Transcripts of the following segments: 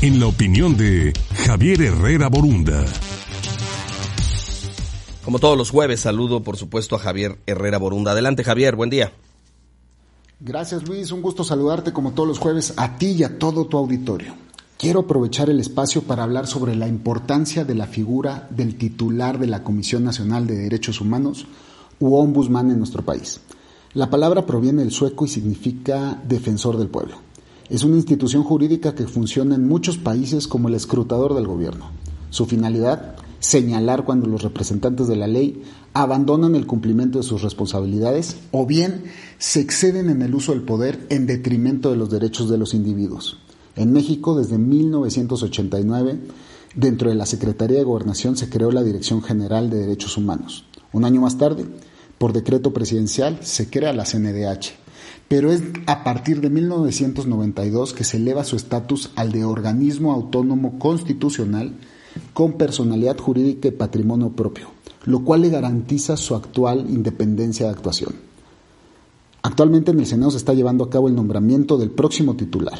en la opinión de Javier Herrera Borunda. Como todos los jueves, saludo por supuesto a Javier Herrera Borunda. Adelante Javier, buen día. Gracias Luis, un gusto saludarte como todos los jueves a ti y a todo tu auditorio. Quiero aprovechar el espacio para hablar sobre la importancia de la figura del titular de la Comisión Nacional de Derechos Humanos u ombudsman en nuestro país. La palabra proviene del sueco y significa defensor del pueblo. Es una institución jurídica que funciona en muchos países como el escrutador del gobierno. Su finalidad, señalar cuando los representantes de la ley abandonan el cumplimiento de sus responsabilidades o bien se exceden en el uso del poder en detrimento de los derechos de los individuos. En México, desde 1989, dentro de la Secretaría de Gobernación se creó la Dirección General de Derechos Humanos. Un año más tarde, por decreto presidencial, se crea la CNDH. Pero es a partir de 1992 que se eleva su estatus al de organismo autónomo constitucional con personalidad jurídica y patrimonio propio, lo cual le garantiza su actual independencia de actuación. Actualmente en el Senado se está llevando a cabo el nombramiento del próximo titular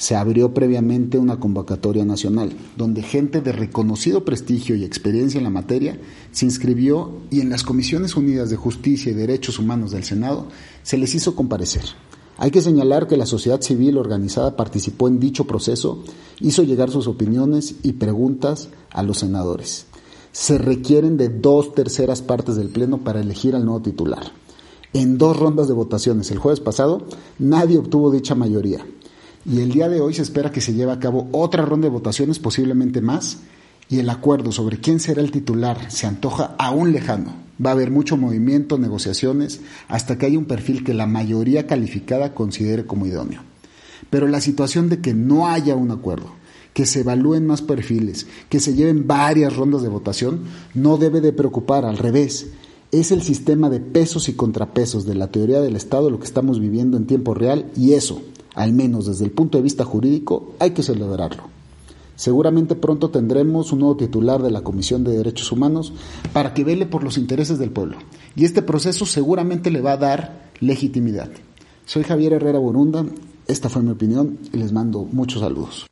se abrió previamente una convocatoria nacional, donde gente de reconocido prestigio y experiencia en la materia se inscribió y en las Comisiones Unidas de Justicia y Derechos Humanos del Senado se les hizo comparecer. Hay que señalar que la sociedad civil organizada participó en dicho proceso, hizo llegar sus opiniones y preguntas a los senadores. Se requieren de dos terceras partes del Pleno para elegir al nuevo titular. En dos rondas de votaciones el jueves pasado, nadie obtuvo dicha mayoría y el día de hoy se espera que se lleve a cabo otra ronda de votaciones, posiblemente más, y el acuerdo sobre quién será el titular se antoja aún lejano. Va a haber mucho movimiento, negociaciones, hasta que haya un perfil que la mayoría calificada considere como idóneo. Pero la situación de que no haya un acuerdo, que se evalúen más perfiles, que se lleven varias rondas de votación, no debe de preocupar, al revés. Es el sistema de pesos y contrapesos de la teoría del Estado lo que estamos viviendo en tiempo real y eso, al menos desde el punto de vista jurídico, hay que celebrarlo. Seguramente pronto tendremos un nuevo titular de la Comisión de Derechos Humanos para que vele por los intereses del pueblo. Y este proceso seguramente le va a dar legitimidad. Soy Javier Herrera Borunda, esta fue mi opinión y les mando muchos saludos.